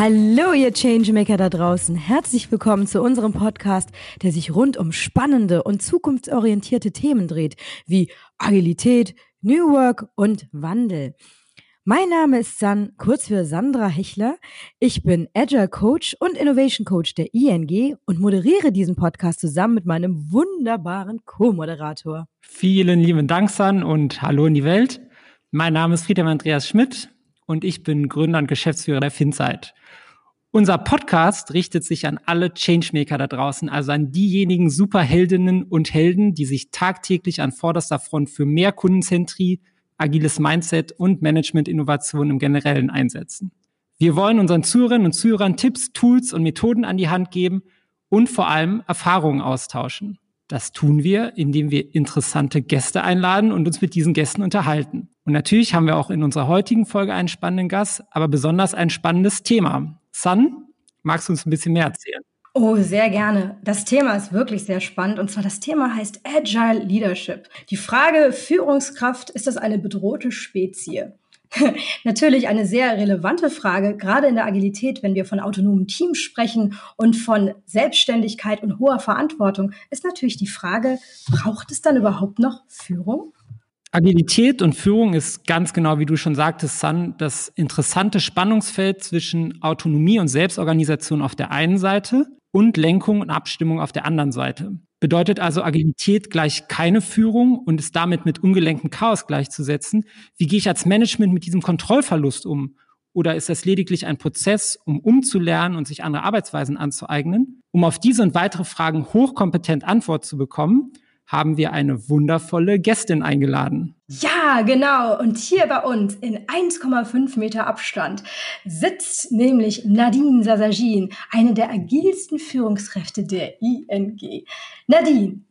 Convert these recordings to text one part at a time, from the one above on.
Hallo, ihr Changemaker da draußen. Herzlich willkommen zu unserem Podcast, der sich rund um spannende und zukunftsorientierte Themen dreht, wie Agilität, New Work und Wandel. Mein Name ist San, kurz für Sandra Hechler. Ich bin Agile Coach und Innovation Coach der ING und moderiere diesen Podcast zusammen mit meinem wunderbaren Co-Moderator. Vielen lieben Dank, San, und hallo in die Welt. Mein Name ist Friedhelm Andreas Schmidt und ich bin Gründer und Geschäftsführer der FinSite. Unser Podcast richtet sich an alle Changemaker da draußen, also an diejenigen Superheldinnen und Helden, die sich tagtäglich an vorderster Front für mehr Kundenzentrie, agiles Mindset und Management-Innovation im Generellen einsetzen. Wir wollen unseren Zuhörerinnen und Zuhörern Tipps, Tools und Methoden an die Hand geben und vor allem Erfahrungen austauschen. Das tun wir, indem wir interessante Gäste einladen und uns mit diesen Gästen unterhalten. Und natürlich haben wir auch in unserer heutigen Folge einen spannenden Gast, aber besonders ein spannendes Thema. Sun, magst du uns ein bisschen mehr erzählen? Oh, sehr gerne. Das Thema ist wirklich sehr spannend. Und zwar das Thema heißt Agile Leadership. Die Frage Führungskraft, ist das eine bedrohte Spezie? Natürlich eine sehr relevante Frage, gerade in der Agilität, wenn wir von autonomen Teams sprechen und von Selbstständigkeit und hoher Verantwortung, ist natürlich die Frage, braucht es dann überhaupt noch Führung? Agilität und Führung ist ganz genau, wie du schon sagtest, Sun, das interessante Spannungsfeld zwischen Autonomie und Selbstorganisation auf der einen Seite und Lenkung und Abstimmung auf der anderen Seite. Bedeutet also Agilität gleich keine Führung und ist damit mit ungelenktem Chaos gleichzusetzen. Wie gehe ich als Management mit diesem Kontrollverlust um? Oder ist das lediglich ein Prozess, um umzulernen und sich andere Arbeitsweisen anzueignen? Um auf diese und weitere Fragen hochkompetent Antwort zu bekommen, haben wir eine wundervolle Gästin eingeladen. Ja, genau. Und hier bei uns in 1,5 Meter Abstand sitzt nämlich Nadine Sasagin, eine der agilsten Führungskräfte der ING. Nadine,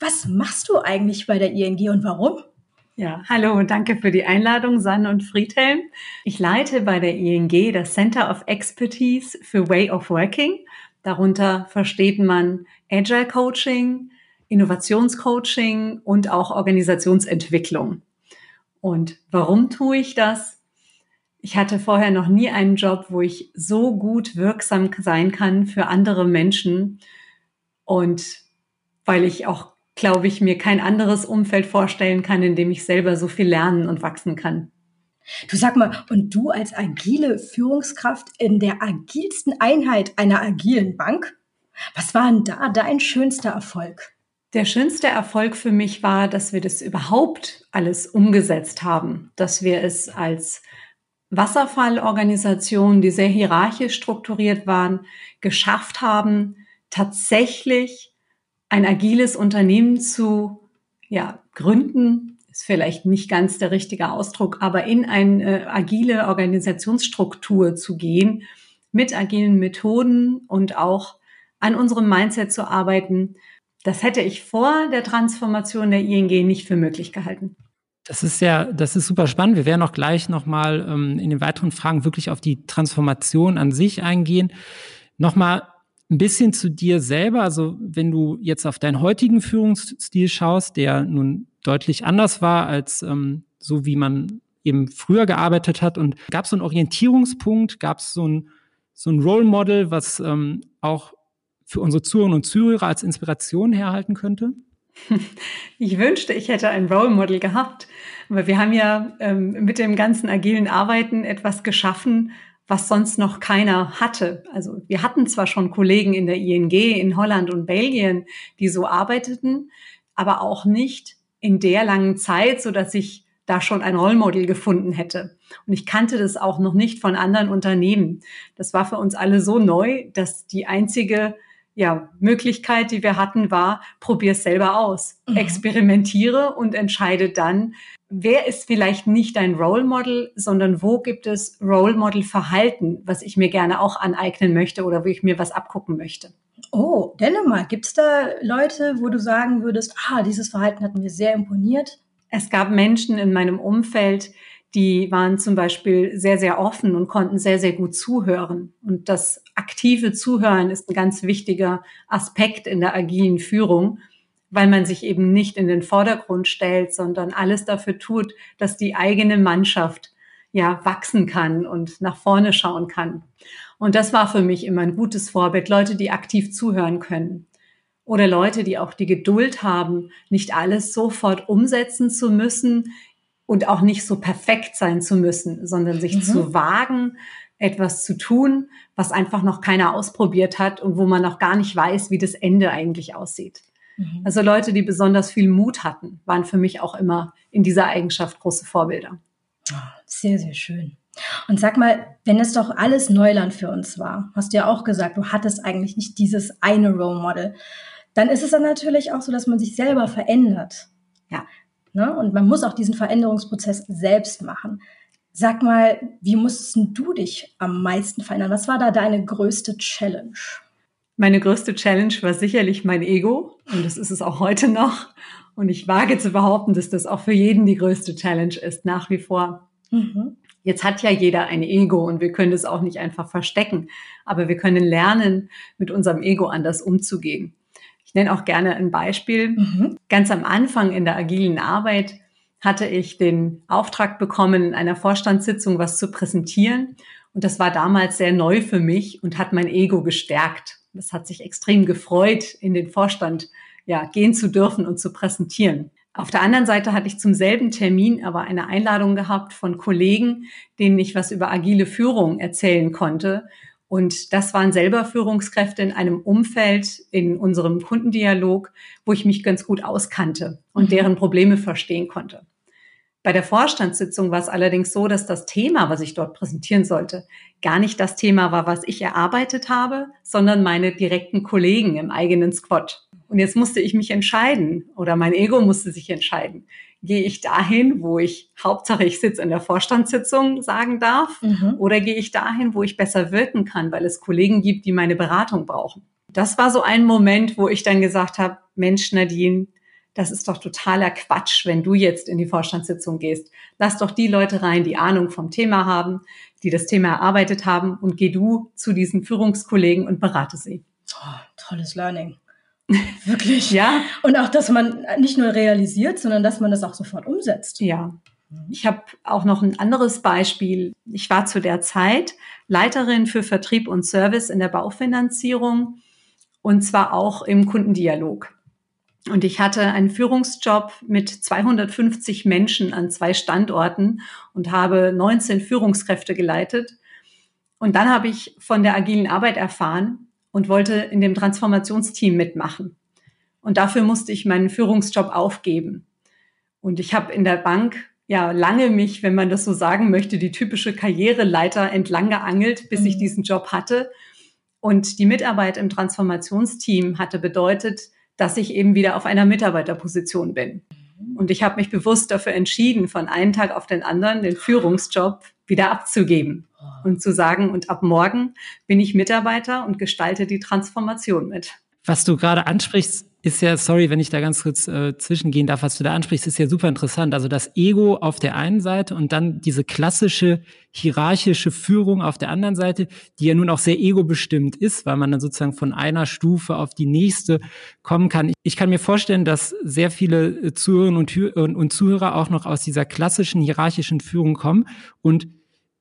was machst du eigentlich bei der ING und warum? Ja, hallo und danke für die Einladung, Sanne und Friedhelm. Ich leite bei der ING das Center of Expertise für Way of Working. Darunter versteht man Agile Coaching, Innovationscoaching und auch Organisationsentwicklung. Und warum tue ich das? Ich hatte vorher noch nie einen Job, wo ich so gut wirksam sein kann für andere Menschen und weil ich auch, glaube ich, mir kein anderes Umfeld vorstellen kann, in dem ich selber so viel lernen und wachsen kann. Du sag mal, und du als agile Führungskraft in der agilsten Einheit einer agilen Bank, was war denn da dein schönster Erfolg? Der schönste Erfolg für mich war, dass wir das überhaupt alles umgesetzt haben, dass wir es als Wasserfallorganisation, die sehr hierarchisch strukturiert waren, geschafft haben, tatsächlich ein agiles Unternehmen zu ja, gründen, ist vielleicht nicht ganz der richtige Ausdruck, aber in eine äh, agile Organisationsstruktur zu gehen, mit agilen Methoden und auch an unserem Mindset zu arbeiten, das hätte ich vor der Transformation der ING nicht für möglich gehalten. Das ist ja, das ist super spannend. Wir werden auch gleich nochmal ähm, in den weiteren Fragen wirklich auf die Transformation an sich eingehen. Nochmal ein bisschen zu dir selber. Also wenn du jetzt auf deinen heutigen Führungsstil schaust, der nun deutlich anders war als ähm, so, wie man eben früher gearbeitet hat. Und gab es so einen Orientierungspunkt, gab es so ein, so ein Role Model, was ähm, auch für unsere Zuhörerinnen und Zuhörer als Inspiration herhalten könnte? Ich wünschte, ich hätte ein Role Model gehabt. Aber wir haben ja ähm, mit dem ganzen agilen Arbeiten etwas geschaffen, was sonst noch keiner hatte. Also wir hatten zwar schon Kollegen in der ING in Holland und Belgien, die so arbeiteten, aber auch nicht in der langen Zeit, so dass ich da schon ein Rollmodel gefunden hätte. Und ich kannte das auch noch nicht von anderen Unternehmen. Das war für uns alle so neu, dass die einzige ja, Möglichkeit, die wir hatten, war, probier es selber aus. Mhm. Experimentiere und entscheide dann, wer ist vielleicht nicht dein Role Model, sondern wo gibt es Role Model Verhalten, was ich mir gerne auch aneignen möchte oder wo ich mir was abgucken möchte. Oh, Dänemark, gibt es da Leute, wo du sagen würdest, ah, dieses Verhalten hat mir sehr imponiert? Es gab Menschen in meinem Umfeld, die waren zum Beispiel sehr, sehr offen und konnten sehr, sehr gut zuhören. Und das aktive Zuhören ist ein ganz wichtiger Aspekt in der agilen Führung, weil man sich eben nicht in den Vordergrund stellt, sondern alles dafür tut, dass die eigene Mannschaft ja wachsen kann und nach vorne schauen kann. Und das war für mich immer ein gutes Vorbild, Leute, die aktiv zuhören können. Oder Leute, die auch die Geduld haben, nicht alles sofort umsetzen zu müssen und auch nicht so perfekt sein zu müssen, sondern sich mhm. zu wagen, etwas zu tun, was einfach noch keiner ausprobiert hat und wo man noch gar nicht weiß, wie das Ende eigentlich aussieht. Mhm. Also Leute, die besonders viel Mut hatten, waren für mich auch immer in dieser Eigenschaft große Vorbilder. Ah, sehr, sehr schön. Und sag mal, wenn es doch alles Neuland für uns war, hast du ja auch gesagt, du hattest eigentlich nicht dieses eine Role Model, dann ist es dann natürlich auch so, dass man sich selber verändert. Ja. Ne? Und man muss auch diesen Veränderungsprozess selbst machen. Sag mal, wie musstest du dich am meisten verändern? Was war da deine größte Challenge? Meine größte Challenge war sicherlich mein Ego und das ist es auch heute noch. Und ich wage zu behaupten, dass das auch für jeden die größte Challenge ist, nach wie vor. Mhm. Jetzt hat ja jeder ein Ego und wir können es auch nicht einfach verstecken, aber wir können lernen, mit unserem Ego anders umzugehen. Ich nenne auch gerne ein Beispiel. Mhm. Ganz am Anfang in der agilen Arbeit hatte ich den Auftrag bekommen, in einer Vorstandssitzung was zu präsentieren. Und das war damals sehr neu für mich und hat mein Ego gestärkt. Das hat sich extrem gefreut, in den Vorstand ja, gehen zu dürfen und zu präsentieren. Auf der anderen Seite hatte ich zum selben Termin aber eine Einladung gehabt von Kollegen, denen ich was über agile Führung erzählen konnte. Und das waren selber Führungskräfte in einem Umfeld in unserem Kundendialog, wo ich mich ganz gut auskannte und mhm. deren Probleme verstehen konnte. Bei der Vorstandssitzung war es allerdings so, dass das Thema, was ich dort präsentieren sollte, gar nicht das Thema war, was ich erarbeitet habe, sondern meine direkten Kollegen im eigenen Squad. Und jetzt musste ich mich entscheiden oder mein Ego musste sich entscheiden gehe ich dahin, wo ich Hauptsache ich sitze in der Vorstandssitzung sagen darf, mhm. oder gehe ich dahin, wo ich besser wirken kann, weil es Kollegen gibt, die meine Beratung brauchen. Das war so ein Moment, wo ich dann gesagt habe, Mensch, Nadine, das ist doch totaler Quatsch, wenn du jetzt in die Vorstandssitzung gehst. Lass doch die Leute rein, die Ahnung vom Thema haben, die das Thema erarbeitet haben und geh du zu diesen Führungskollegen und berate sie. Oh, tolles Learning. Wirklich. ja. Und auch, dass man nicht nur realisiert, sondern dass man das auch sofort umsetzt. Ja. Ich habe auch noch ein anderes Beispiel. Ich war zu der Zeit Leiterin für Vertrieb und Service in der Baufinanzierung und zwar auch im Kundendialog. Und ich hatte einen Führungsjob mit 250 Menschen an zwei Standorten und habe 19 Führungskräfte geleitet. Und dann habe ich von der agilen Arbeit erfahren und wollte in dem Transformationsteam mitmachen. Und dafür musste ich meinen Führungsjob aufgeben. Und ich habe in der Bank ja lange mich, wenn man das so sagen möchte, die typische Karriereleiter entlang geangelt, bis mhm. ich diesen Job hatte. Und die Mitarbeit im Transformationsteam hatte bedeutet, dass ich eben wieder auf einer Mitarbeiterposition bin. Mhm. Und ich habe mich bewusst dafür entschieden, von einem Tag auf den anderen den Führungsjob wieder abzugeben und zu sagen, und ab morgen bin ich Mitarbeiter und gestalte die Transformation mit. Was du gerade ansprichst, ist ja, sorry, wenn ich da ganz kurz äh, zwischengehen darf, was du da ansprichst, ist ja super interessant. Also das Ego auf der einen Seite und dann diese klassische hierarchische Führung auf der anderen Seite, die ja nun auch sehr ego-bestimmt ist, weil man dann sozusagen von einer Stufe auf die nächste kommen kann. Ich kann mir vorstellen, dass sehr viele äh, Zuhörerinnen und, und Zuhörer auch noch aus dieser klassischen hierarchischen Führung kommen und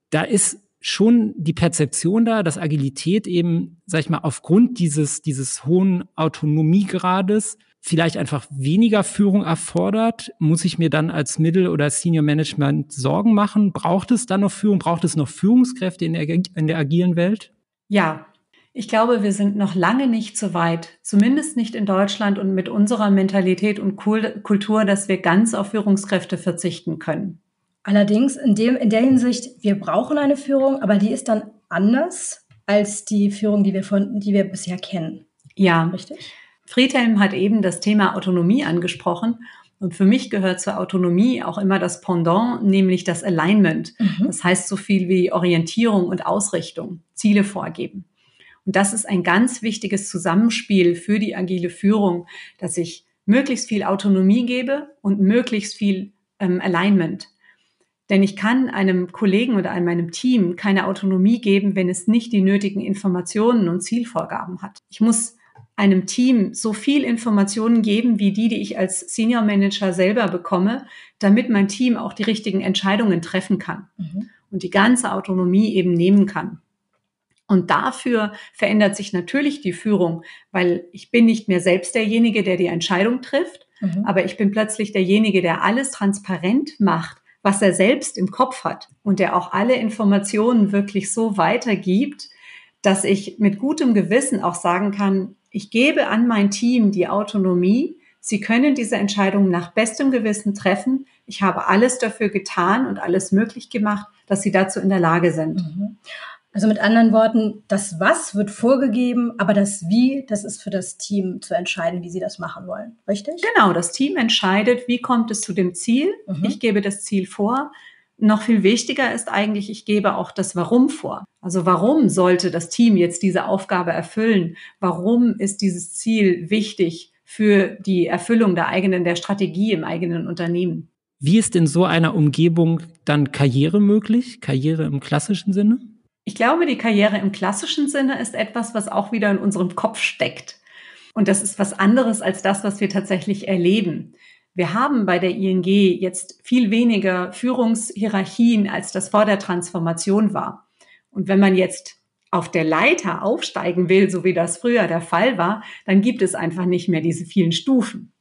da ist schon die Perzeption da, dass Agilität eben, sag ich mal, aufgrund dieses, dieses hohen Autonomiegrades vielleicht einfach weniger Führung erfordert? Muss ich mir dann als Mittel- oder Senior Management Sorgen machen? Braucht es dann noch Führung? Braucht es noch Führungskräfte in der, in der agilen Welt? Ja, ich glaube, wir sind noch lange nicht so weit, zumindest nicht in Deutschland und mit unserer Mentalität und Kultur, dass wir ganz auf Führungskräfte verzichten können. Allerdings in, dem, in der Hinsicht, wir brauchen eine Führung, aber die ist dann anders als die Führung, die wir, von, die wir bisher kennen. Ja, richtig. Friedhelm hat eben das Thema Autonomie angesprochen. Und für mich gehört zur Autonomie auch immer das Pendant, nämlich das Alignment. Mhm. Das heißt so viel wie Orientierung und Ausrichtung, Ziele vorgeben. Und das ist ein ganz wichtiges Zusammenspiel für die agile Führung, dass ich möglichst viel Autonomie gebe und möglichst viel ähm, Alignment. Denn ich kann einem Kollegen oder einem meinem Team keine Autonomie geben, wenn es nicht die nötigen Informationen und Zielvorgaben hat. Ich muss einem Team so viel Informationen geben, wie die, die ich als Senior Manager selber bekomme, damit mein Team auch die richtigen Entscheidungen treffen kann. Mhm. und die ganze Autonomie eben nehmen kann. Und dafür verändert sich natürlich die Führung, weil ich bin nicht mehr selbst derjenige, der die Entscheidung trifft, mhm. aber ich bin plötzlich derjenige, der alles transparent macht, was er selbst im Kopf hat und der auch alle Informationen wirklich so weitergibt, dass ich mit gutem Gewissen auch sagen kann, ich gebe an mein Team die Autonomie, sie können diese Entscheidung nach bestem Gewissen treffen. Ich habe alles dafür getan und alles möglich gemacht, dass sie dazu in der Lage sind. Mhm. Also mit anderen Worten, das Was wird vorgegeben, aber das Wie, das ist für das Team zu entscheiden, wie sie das machen wollen. Richtig? Genau, das Team entscheidet, wie kommt es zu dem Ziel. Mhm. Ich gebe das Ziel vor. Noch viel wichtiger ist eigentlich, ich gebe auch das Warum vor. Also warum sollte das Team jetzt diese Aufgabe erfüllen? Warum ist dieses Ziel wichtig für die Erfüllung der eigenen, der Strategie im eigenen Unternehmen? Wie ist in so einer Umgebung dann Karriere möglich? Karriere im klassischen Sinne? Ich glaube, die Karriere im klassischen Sinne ist etwas, was auch wieder in unserem Kopf steckt. Und das ist was anderes als das, was wir tatsächlich erleben. Wir haben bei der ING jetzt viel weniger Führungshierarchien, als das vor der Transformation war. Und wenn man jetzt auf der Leiter aufsteigen will, so wie das früher der Fall war, dann gibt es einfach nicht mehr diese vielen Stufen.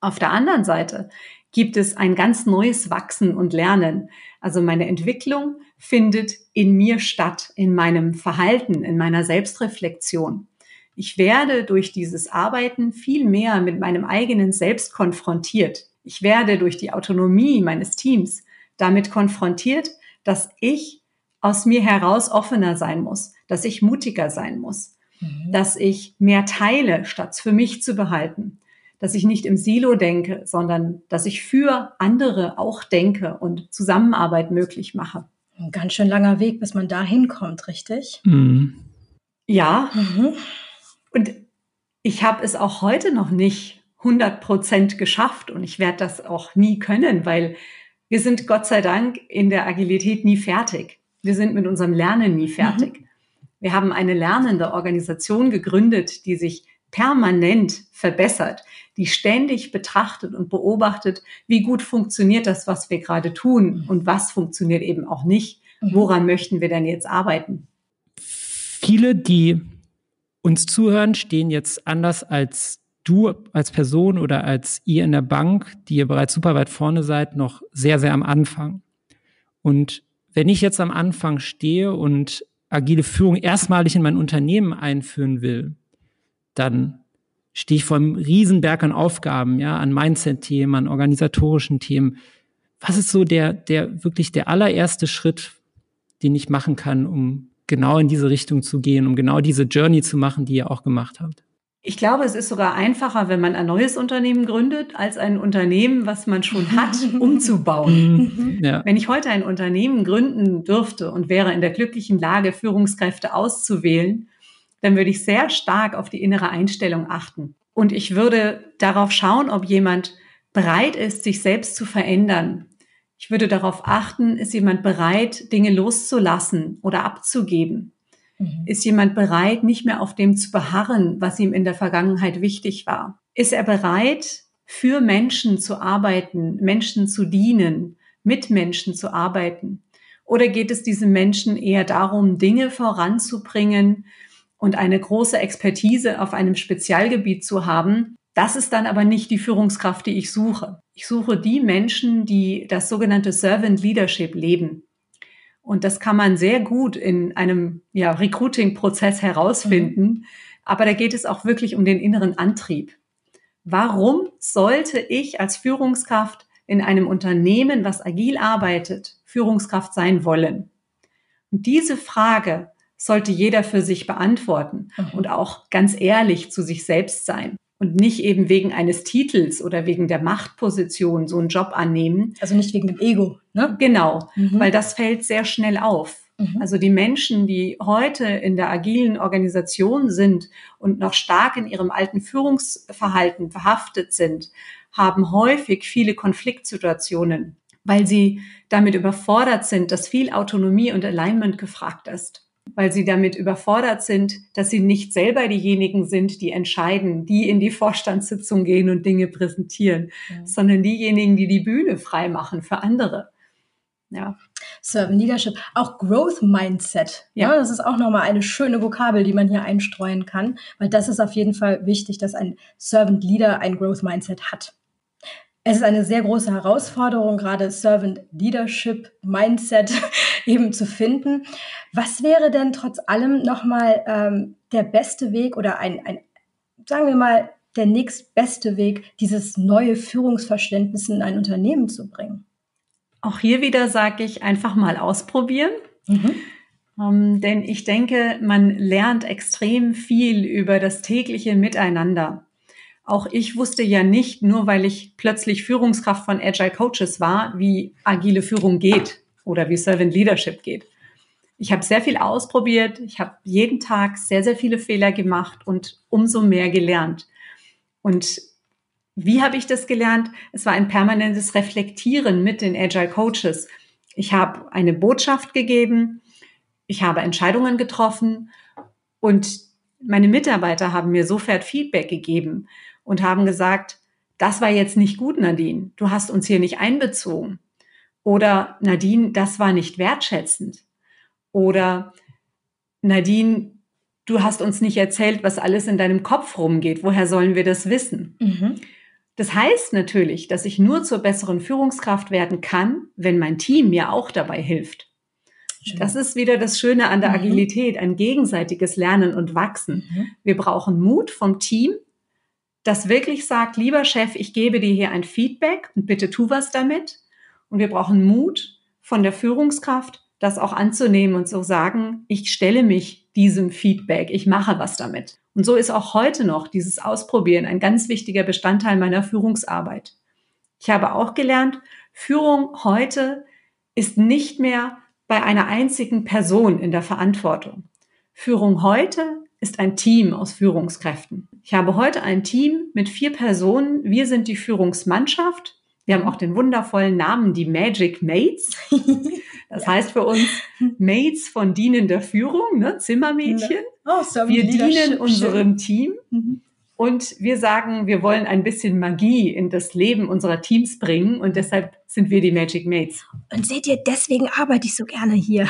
Auf der anderen Seite gibt es ein ganz neues Wachsen und Lernen. Also meine Entwicklung findet in mir statt, in meinem Verhalten, in meiner Selbstreflexion. Ich werde durch dieses Arbeiten viel mehr mit meinem eigenen Selbst konfrontiert. Ich werde durch die Autonomie meines Teams damit konfrontiert, dass ich aus mir heraus offener sein muss, dass ich mutiger sein muss, mhm. dass ich mehr teile, statt für mich zu behalten, dass ich nicht im Silo denke, sondern dass ich für andere auch denke und Zusammenarbeit möglich mache. Ein ganz schön langer Weg, bis man da hinkommt, richtig? Mhm. Ja. Mhm. Und ich habe es auch heute noch nicht 100 Prozent geschafft und ich werde das auch nie können, weil wir sind Gott sei Dank in der Agilität nie fertig. Wir sind mit unserem Lernen nie fertig. Mhm. Wir haben eine lernende Organisation gegründet, die sich permanent verbessert, die ständig betrachtet und beobachtet, wie gut funktioniert das, was wir gerade tun und was funktioniert eben auch nicht. Mhm. Woran möchten wir denn jetzt arbeiten? Viele, die uns zuhören, stehen jetzt anders als du als Person oder als ihr in der Bank, die ihr bereits super weit vorne seid, noch sehr, sehr am Anfang. Und wenn ich jetzt am Anfang stehe und agile Führung erstmalig in mein Unternehmen einführen will, dann stehe ich vor einem Riesenberg an Aufgaben, ja, an Mindset-Themen, an organisatorischen Themen. Was ist so der, der wirklich der allererste Schritt, den ich machen kann, um genau in diese Richtung zu gehen, um genau diese Journey zu machen, die ihr auch gemacht habt? Ich glaube, es ist sogar einfacher, wenn man ein neues Unternehmen gründet, als ein Unternehmen, was man schon hat, umzubauen. ja. Wenn ich heute ein Unternehmen gründen dürfte und wäre in der glücklichen Lage, Führungskräfte auszuwählen, dann würde ich sehr stark auf die innere Einstellung achten. Und ich würde darauf schauen, ob jemand bereit ist, sich selbst zu verändern. Ich würde darauf achten, ist jemand bereit, Dinge loszulassen oder abzugeben? Mhm. Ist jemand bereit, nicht mehr auf dem zu beharren, was ihm in der Vergangenheit wichtig war? Ist er bereit, für Menschen zu arbeiten, Menschen zu dienen, mit Menschen zu arbeiten? Oder geht es diesem Menschen eher darum, Dinge voranzubringen, und eine große Expertise auf einem Spezialgebiet zu haben, das ist dann aber nicht die Führungskraft, die ich suche. Ich suche die Menschen, die das sogenannte Servant Leadership leben. Und das kann man sehr gut in einem ja, Recruiting-Prozess herausfinden. Mhm. Aber da geht es auch wirklich um den inneren Antrieb. Warum sollte ich als Führungskraft in einem Unternehmen, was agil arbeitet, Führungskraft sein wollen? Und diese Frage sollte jeder für sich beantworten mhm. und auch ganz ehrlich zu sich selbst sein und nicht eben wegen eines Titels oder wegen der Machtposition so einen Job annehmen. Also nicht wegen dem Ego, ne? Genau, mhm. weil das fällt sehr schnell auf. Mhm. Also die Menschen, die heute in der agilen Organisation sind und noch stark in ihrem alten Führungsverhalten verhaftet sind, haben häufig viele Konfliktsituationen, weil sie damit überfordert sind, dass viel Autonomie und Alignment gefragt ist weil sie damit überfordert sind, dass sie nicht selber diejenigen sind, die entscheiden, die in die Vorstandssitzung gehen und Dinge präsentieren, ja. sondern diejenigen, die die Bühne frei machen für andere. Ja. Servant Leadership, auch Growth Mindset. Ja. ja das ist auch nochmal eine schöne Vokabel, die man hier einstreuen kann, weil das ist auf jeden Fall wichtig, dass ein Servant Leader ein Growth Mindset hat. Es ist eine sehr große Herausforderung, gerade Servant Leadership Mindset eben zu finden. Was wäre denn trotz allem nochmal ähm, der beste Weg oder ein, ein, sagen wir mal, der nächstbeste Weg, dieses neue Führungsverständnis in ein Unternehmen zu bringen? Auch hier wieder sage ich einfach mal ausprobieren. Mhm. Ähm, denn ich denke, man lernt extrem viel über das tägliche Miteinander. Auch ich wusste ja nicht, nur weil ich plötzlich Führungskraft von Agile Coaches war, wie agile Führung geht oder wie Servant Leadership geht. Ich habe sehr viel ausprobiert, ich habe jeden Tag sehr, sehr viele Fehler gemacht und umso mehr gelernt. Und wie habe ich das gelernt? Es war ein permanentes Reflektieren mit den Agile Coaches. Ich habe eine Botschaft gegeben, ich habe Entscheidungen getroffen und meine Mitarbeiter haben mir sofort Feedback gegeben und haben gesagt, das war jetzt nicht gut, Nadine. Du hast uns hier nicht einbezogen. Oder Nadine, das war nicht wertschätzend. Oder Nadine, du hast uns nicht erzählt, was alles in deinem Kopf rumgeht. Woher sollen wir das wissen? Mhm. Das heißt natürlich, dass ich nur zur besseren Führungskraft werden kann, wenn mein Team mir auch dabei hilft. Schön. Das ist wieder das Schöne an der mhm. Agilität, ein gegenseitiges Lernen und Wachsen. Mhm. Wir brauchen Mut vom Team, das wirklich sagt, lieber Chef, ich gebe dir hier ein Feedback und bitte tu was damit. Und wir brauchen Mut von der Führungskraft, das auch anzunehmen und so sagen, ich stelle mich diesem Feedback, ich mache was damit. Und so ist auch heute noch dieses Ausprobieren ein ganz wichtiger Bestandteil meiner Führungsarbeit. Ich habe auch gelernt, Führung heute ist nicht mehr bei einer einzigen Person in der Verantwortung. Führung heute ist ein Team aus Führungskräften. Ich habe heute ein Team mit vier Personen. Wir sind die Führungsmannschaft. Wir haben auch den wundervollen Namen, die Magic Mates. Das ja. heißt für uns Mates von dienender Führung, ne? Zimmermädchen. Oh, wir dienen unserem Team. Mhm. Und wir sagen, wir wollen ein bisschen Magie in das Leben unserer Teams bringen und deshalb sind wir die Magic Mates. Und seht ihr, deswegen arbeite ich so gerne hier.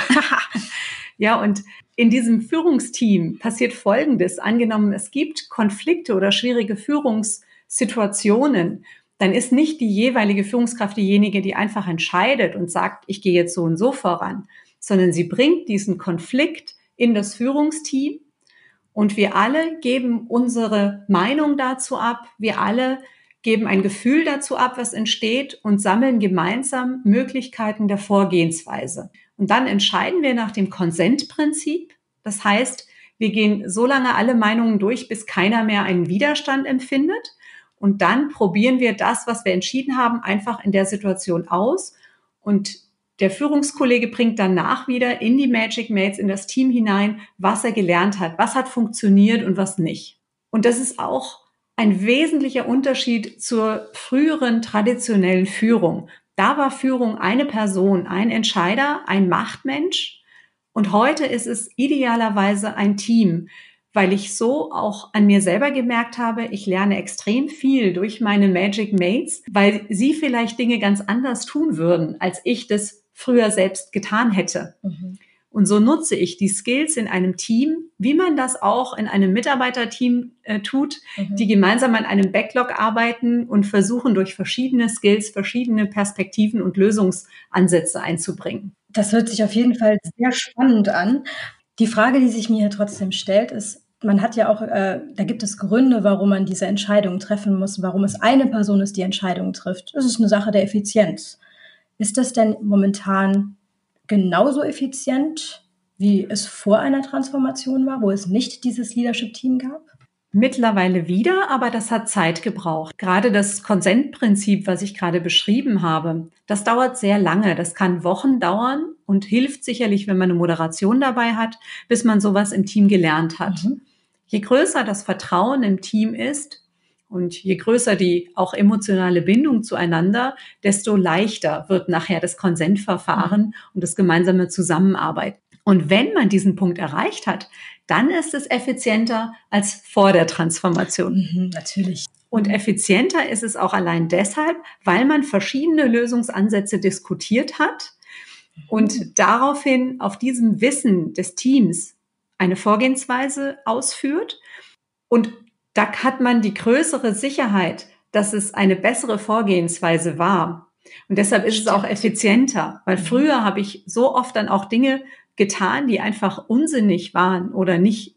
ja, und in diesem Führungsteam passiert Folgendes. Angenommen, es gibt Konflikte oder schwierige Führungssituationen, dann ist nicht die jeweilige Führungskraft diejenige, die einfach entscheidet und sagt, ich gehe jetzt so und so voran, sondern sie bringt diesen Konflikt in das Führungsteam und wir alle geben unsere Meinung dazu ab. Wir alle geben ein Gefühl dazu ab, was entsteht und sammeln gemeinsam Möglichkeiten der Vorgehensweise. Und dann entscheiden wir nach dem Konsentprinzip. Das heißt, wir gehen so lange alle Meinungen durch, bis keiner mehr einen Widerstand empfindet. Und dann probieren wir das, was wir entschieden haben, einfach in der Situation aus. Und der Führungskollege bringt danach wieder in die Magic Mates, in das Team hinein, was er gelernt hat, was hat funktioniert und was nicht. Und das ist auch ein wesentlicher Unterschied zur früheren traditionellen Führung. Da war Führung eine Person, ein Entscheider, ein Machtmensch. Und heute ist es idealerweise ein Team, weil ich so auch an mir selber gemerkt habe, ich lerne extrem viel durch meine Magic Mates, weil sie vielleicht Dinge ganz anders tun würden, als ich das früher selbst getan hätte. Mhm. Und so nutze ich die Skills in einem Team, wie man das auch in einem Mitarbeiterteam äh, tut, mhm. die gemeinsam an einem Backlog arbeiten und versuchen durch verschiedene Skills verschiedene Perspektiven und Lösungsansätze einzubringen. Das hört sich auf jeden Fall sehr spannend an. Die Frage, die sich mir hier trotzdem stellt, ist, man hat ja auch, äh, da gibt es Gründe, warum man diese Entscheidung treffen muss, warum es eine Person ist, die Entscheidungen trifft. Das ist eine Sache der Effizienz. Ist das denn momentan genauso effizient, wie es vor einer Transformation war, wo es nicht dieses Leadership-Team gab? Mittlerweile wieder, aber das hat Zeit gebraucht. Gerade das Konsentprinzip, was ich gerade beschrieben habe, das dauert sehr lange. Das kann Wochen dauern und hilft sicherlich, wenn man eine Moderation dabei hat, bis man sowas im Team gelernt hat. Mhm. Je größer das Vertrauen im Team ist, und je größer die auch emotionale Bindung zueinander, desto leichter wird nachher das Konsentverfahren mhm. und das gemeinsame Zusammenarbeiten. Und wenn man diesen Punkt erreicht hat, dann ist es effizienter als vor der Transformation. Mhm, natürlich. Und effizienter ist es auch allein deshalb, weil man verschiedene Lösungsansätze diskutiert hat, und daraufhin auf diesem Wissen des Teams eine Vorgehensweise ausführt. Und da hat man die größere Sicherheit, dass es eine bessere Vorgehensweise war. Und deshalb ist es auch effizienter, weil mhm. früher habe ich so oft dann auch Dinge getan, die einfach unsinnig waren oder nicht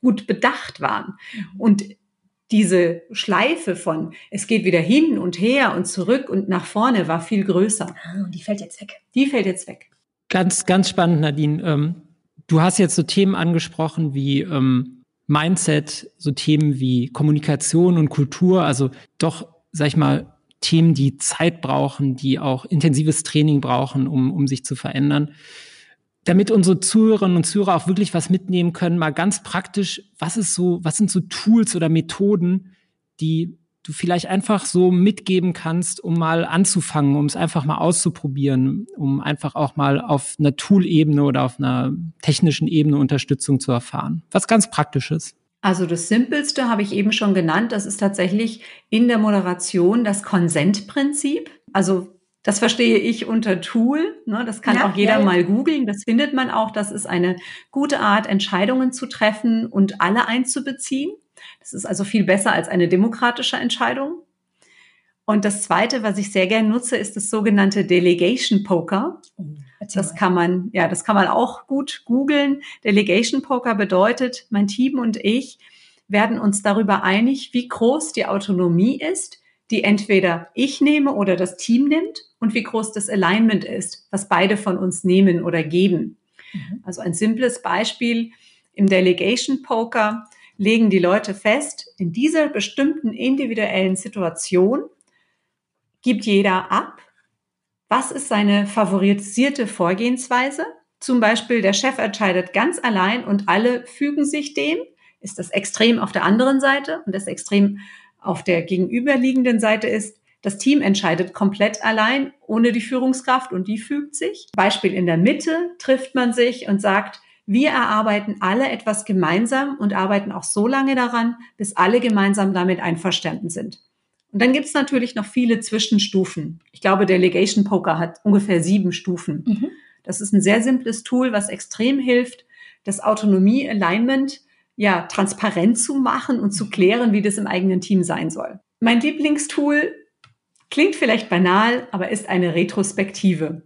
gut bedacht waren. Mhm. Und diese Schleife von, es geht wieder hin und her und zurück und nach vorne war viel größer. Ah, und die fällt jetzt weg. Die fällt jetzt weg. Ganz, ganz spannend, Nadine. Ähm, du hast jetzt so Themen angesprochen wie ähm, Mindset, so Themen wie Kommunikation und Kultur, also doch, sag ich mal, Themen, die Zeit brauchen, die auch intensives Training brauchen, um, um sich zu verändern. Damit unsere Zuhörerinnen und Zuhörer auch wirklich was mitnehmen können, mal ganz praktisch, was ist so, was sind so Tools oder Methoden, die du vielleicht einfach so mitgeben kannst, um mal anzufangen, um es einfach mal auszuprobieren, um einfach auch mal auf einer Tool-Ebene oder auf einer technischen Ebene Unterstützung zu erfahren. Was ganz Praktisches. Also das Simpelste habe ich eben schon genannt. Das ist tatsächlich in der Moderation das Konsentprinzip. Also das verstehe ich unter Tool. Ne? Das kann ja, auch jeder ja, ja. mal googeln. Das findet man auch. Das ist eine gute Art, Entscheidungen zu treffen und alle einzubeziehen. Das ist also viel besser als eine demokratische Entscheidung. Und das Zweite, was ich sehr gerne nutze, ist das sogenannte Delegation Poker. Oh, das kann man, ja, das kann man auch gut googeln. Delegation Poker bedeutet, mein Team und ich werden uns darüber einig, wie groß die Autonomie ist, die entweder ich nehme oder das Team nimmt und wie groß das Alignment ist, was beide von uns nehmen oder geben. Mhm. Also ein simples Beispiel im Delegation Poker legen die Leute fest, in dieser bestimmten individuellen Situation gibt jeder ab, was ist seine favorisierte Vorgehensweise. Zum Beispiel der Chef entscheidet ganz allein und alle fügen sich dem. Ist das extrem auf der anderen Seite und das extrem auf der gegenüberliegenden Seite ist, das Team entscheidet komplett allein, ohne die Führungskraft und die fügt sich. Beispiel in der Mitte trifft man sich und sagt, wir erarbeiten alle etwas gemeinsam und arbeiten auch so lange daran, bis alle gemeinsam damit einverstanden sind. Und dann gibt es natürlich noch viele Zwischenstufen. Ich glaube, Delegation Poker hat ungefähr sieben Stufen. Mhm. Das ist ein sehr simples Tool, was extrem hilft, das Autonomie-Alignment ja transparent zu machen und zu klären, wie das im eigenen Team sein soll. Mein Lieblingstool klingt vielleicht banal, aber ist eine Retrospektive.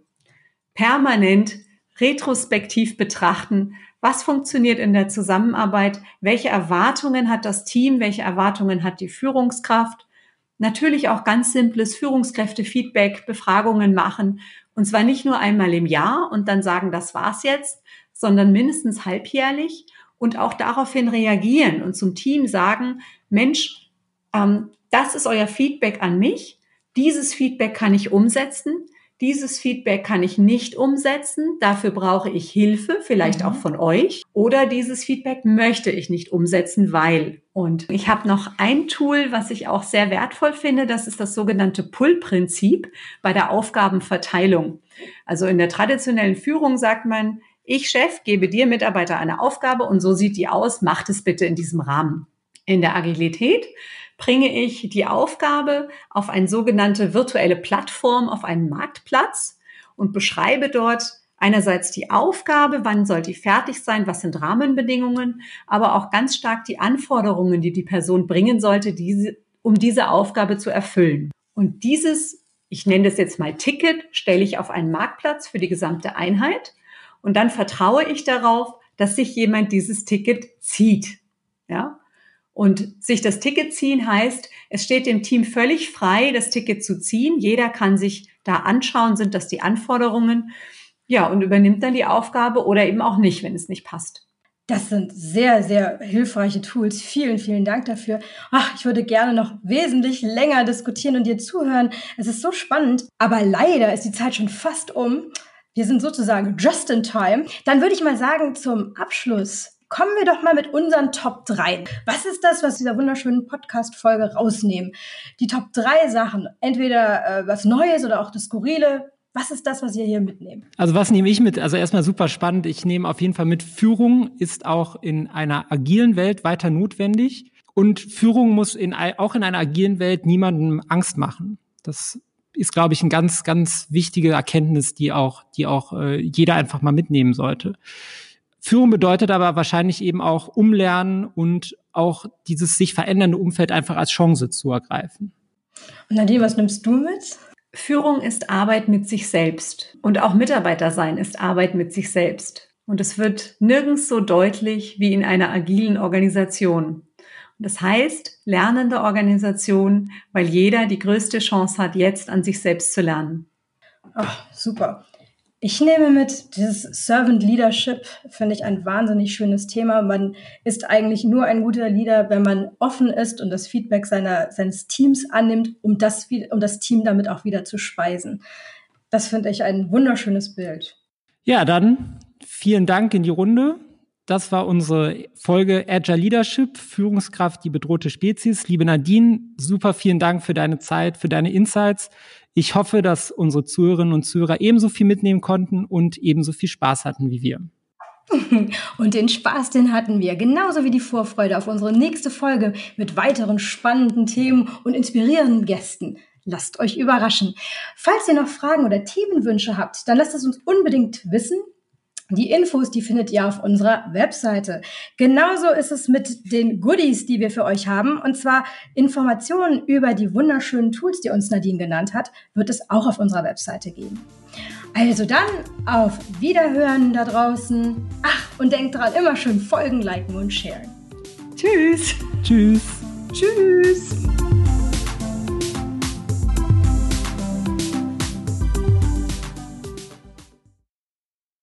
Permanent retrospektiv betrachten, was funktioniert in der Zusammenarbeit, welche Erwartungen hat das Team, welche Erwartungen hat die Führungskraft. Natürlich auch ganz simples Führungskräftefeedback, Befragungen machen. Und zwar nicht nur einmal im Jahr und dann sagen, das war's jetzt, sondern mindestens halbjährlich und auch daraufhin reagieren und zum Team sagen, Mensch, ähm, das ist euer Feedback an mich. Dieses Feedback kann ich umsetzen. Dieses Feedback kann ich nicht umsetzen, dafür brauche ich Hilfe, vielleicht mhm. auch von euch. Oder dieses Feedback möchte ich nicht umsetzen, weil. Und ich habe noch ein Tool, was ich auch sehr wertvoll finde, das ist das sogenannte Pull-Prinzip bei der Aufgabenverteilung. Also in der traditionellen Führung sagt man, ich Chef gebe dir Mitarbeiter eine Aufgabe und so sieht die aus, macht es bitte in diesem Rahmen. In der Agilität bringe ich die Aufgabe auf eine sogenannte virtuelle Plattform, auf einen Marktplatz und beschreibe dort einerseits die Aufgabe, wann soll die fertig sein, was sind Rahmenbedingungen, aber auch ganz stark die Anforderungen, die die Person bringen sollte, diese, um diese Aufgabe zu erfüllen. Und dieses, ich nenne das jetzt mal Ticket, stelle ich auf einen Marktplatz für die gesamte Einheit und dann vertraue ich darauf, dass sich jemand dieses Ticket zieht. Ja? Und sich das Ticket ziehen heißt, es steht dem Team völlig frei, das Ticket zu ziehen. Jeder kann sich da anschauen, sind das die Anforderungen. Ja, und übernimmt dann die Aufgabe oder eben auch nicht, wenn es nicht passt. Das sind sehr, sehr hilfreiche Tools. Vielen, vielen Dank dafür. Ach, ich würde gerne noch wesentlich länger diskutieren und dir zuhören. Es ist so spannend. Aber leider ist die Zeit schon fast um. Wir sind sozusagen just in time. Dann würde ich mal sagen, zum Abschluss kommen wir doch mal mit unseren Top 3. Was ist das, was dieser wunderschönen Podcast-Folge rausnehmen? Die Top 3 Sachen. Entweder äh, was Neues oder auch das Skurrile. Was ist das, was ihr hier mitnehmt? Also was nehme ich mit? Also erstmal super spannend. Ich nehme auf jeden Fall mit, Führung ist auch in einer agilen Welt weiter notwendig. Und Führung muss in, auch in einer agilen Welt niemandem Angst machen. Das ist, glaube ich, ein ganz, ganz wichtige Erkenntnis, die auch, die auch äh, jeder einfach mal mitnehmen sollte. Führung bedeutet aber wahrscheinlich eben auch umlernen und auch dieses sich verändernde Umfeld einfach als Chance zu ergreifen. Und Nadine, was nimmst du mit? Führung ist Arbeit mit sich selbst und auch Mitarbeiter sein ist Arbeit mit sich selbst. Und es wird nirgends so deutlich wie in einer agilen Organisation. Das heißt, lernende Organisation, weil jeder die größte Chance hat, jetzt an sich selbst zu lernen. Ach, super. Ich nehme mit, dieses Servant Leadership finde ich ein wahnsinnig schönes Thema. Man ist eigentlich nur ein guter Leader, wenn man offen ist und das Feedback seiner, seines Teams annimmt, um das, um das Team damit auch wieder zu speisen. Das finde ich ein wunderschönes Bild. Ja, dann vielen Dank in die Runde. Das war unsere Folge Agile Leadership, Führungskraft, die bedrohte Spezies. Liebe Nadine, super vielen Dank für deine Zeit, für deine Insights. Ich hoffe, dass unsere Zuhörerinnen und Zuhörer ebenso viel mitnehmen konnten und ebenso viel Spaß hatten wie wir. Und den Spaß, den hatten wir, genauso wie die Vorfreude auf unsere nächste Folge mit weiteren spannenden Themen und inspirierenden Gästen. Lasst euch überraschen. Falls ihr noch Fragen oder Themenwünsche habt, dann lasst es uns unbedingt wissen. Die Infos, die findet ihr auf unserer Webseite. Genauso ist es mit den Goodies, die wir für euch haben. Und zwar Informationen über die wunderschönen Tools, die uns Nadine genannt hat, wird es auch auf unserer Webseite geben. Also dann auf Wiederhören da draußen. Ach, und denkt dran, immer schön folgen, liken und sharen. Tschüss. Tschüss. Tschüss.